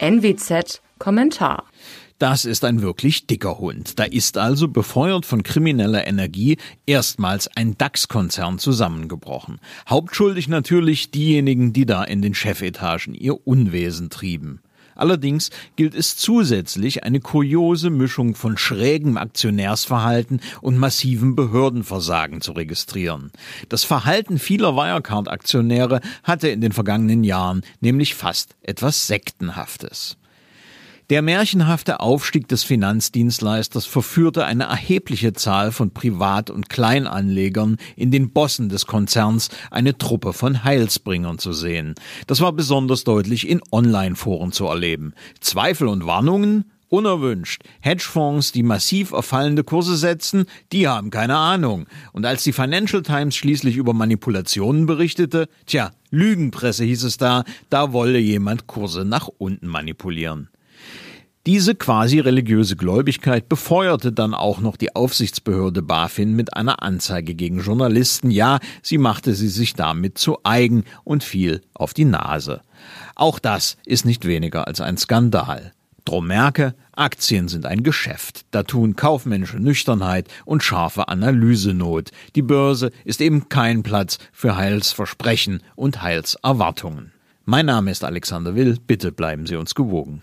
NWZ Kommentar. Das ist ein wirklich dicker Hund. Da ist also, befeuert von krimineller Energie, erstmals ein DAX-Konzern zusammengebrochen. Hauptschuldig natürlich diejenigen, die da in den Chefetagen ihr Unwesen trieben. Allerdings gilt es zusätzlich, eine kuriose Mischung von schrägem Aktionärsverhalten und massivem Behördenversagen zu registrieren. Das Verhalten vieler Wirecard-Aktionäre hatte in den vergangenen Jahren nämlich fast etwas Sektenhaftes. Der märchenhafte Aufstieg des Finanzdienstleisters verführte eine erhebliche Zahl von Privat- und Kleinanlegern in den Bossen des Konzerns eine Truppe von Heilsbringern zu sehen. Das war besonders deutlich in Online-Foren zu erleben. Zweifel und Warnungen? Unerwünscht. Hedgefonds, die massiv auf fallende Kurse setzen, die haben keine Ahnung. Und als die Financial Times schließlich über Manipulationen berichtete, tja, Lügenpresse hieß es da, da wolle jemand Kurse nach unten manipulieren. Diese quasi religiöse Gläubigkeit befeuerte dann auch noch die Aufsichtsbehörde BaFin mit einer Anzeige gegen Journalisten. Ja, sie machte sie sich damit zu eigen und fiel auf die Nase. Auch das ist nicht weniger als ein Skandal. Drum merke, Aktien sind ein Geschäft. Da tun kaufmännische Nüchternheit und scharfe Analyse Not. Die Börse ist eben kein Platz für Heilsversprechen und Heilserwartungen. Mein Name ist Alexander Will. Bitte bleiben Sie uns gewogen.